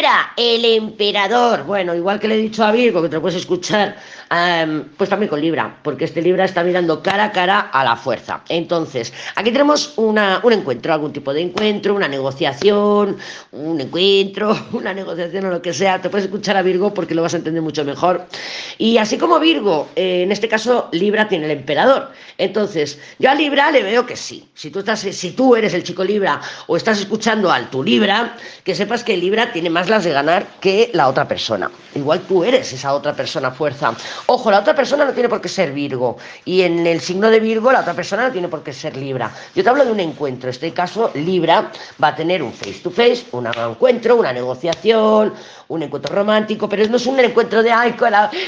Libra, el emperador. Bueno, igual que le he dicho a Virgo que te lo puedes escuchar, pues también con Libra, porque este Libra está mirando cara a cara a la fuerza. Entonces, aquí tenemos una, un encuentro, algún tipo de encuentro, una negociación, un encuentro, una negociación o lo que sea. Te puedes escuchar a Virgo porque lo vas a entender mucho mejor. Y así como Virgo, eh, en este caso Libra tiene el emperador. Entonces, yo a Libra le veo que sí. Si tú, estás, si tú eres el chico Libra o estás escuchando al tu Libra, que sepas que Libra tiene más las de ganar que la otra persona. Igual tú eres esa otra persona fuerza. Ojo, la otra persona no tiene por qué ser Virgo. Y en el signo de Virgo, la otra persona no tiene por qué ser Libra. Yo te hablo de un encuentro. En este caso, Libra va a tener un face to face, un encuentro, una negociación, un encuentro romántico, pero no es un encuentro de ay,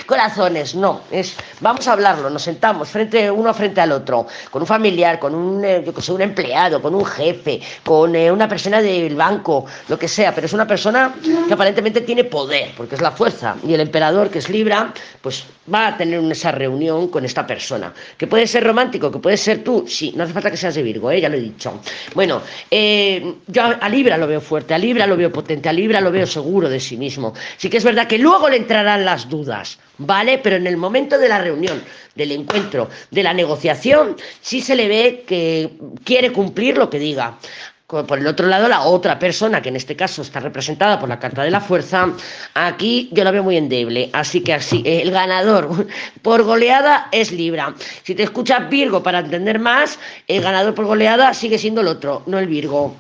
corazones, no. Es vamos a hablarlo, nos sentamos frente uno frente al otro, con un familiar, con un, eh, yo que sé, un empleado, con un jefe, con eh, una persona del banco, lo que sea, pero es una persona que aparentemente tiene poder, porque es la fuerza. Y el emperador, que es Libra, pues va a tener esa reunión con esta persona. Que puede ser romántico, que puede ser tú, sí, no hace falta que seas de Virgo, ¿eh? ya lo he dicho. Bueno, eh, yo a Libra lo veo fuerte, a Libra lo veo potente, a Libra lo veo seguro de sí mismo. Sí que es verdad que luego le entrarán las dudas, ¿vale? Pero en el momento de la reunión, del encuentro, de la negociación, sí se le ve que quiere cumplir lo que diga por el otro lado, la otra persona, que en este caso está representada por la carta de la fuerza, aquí yo la veo muy endeble. Así que así, el ganador por goleada es Libra. Si te escuchas Virgo para entender más, el ganador por goleada sigue siendo el otro, no el Virgo.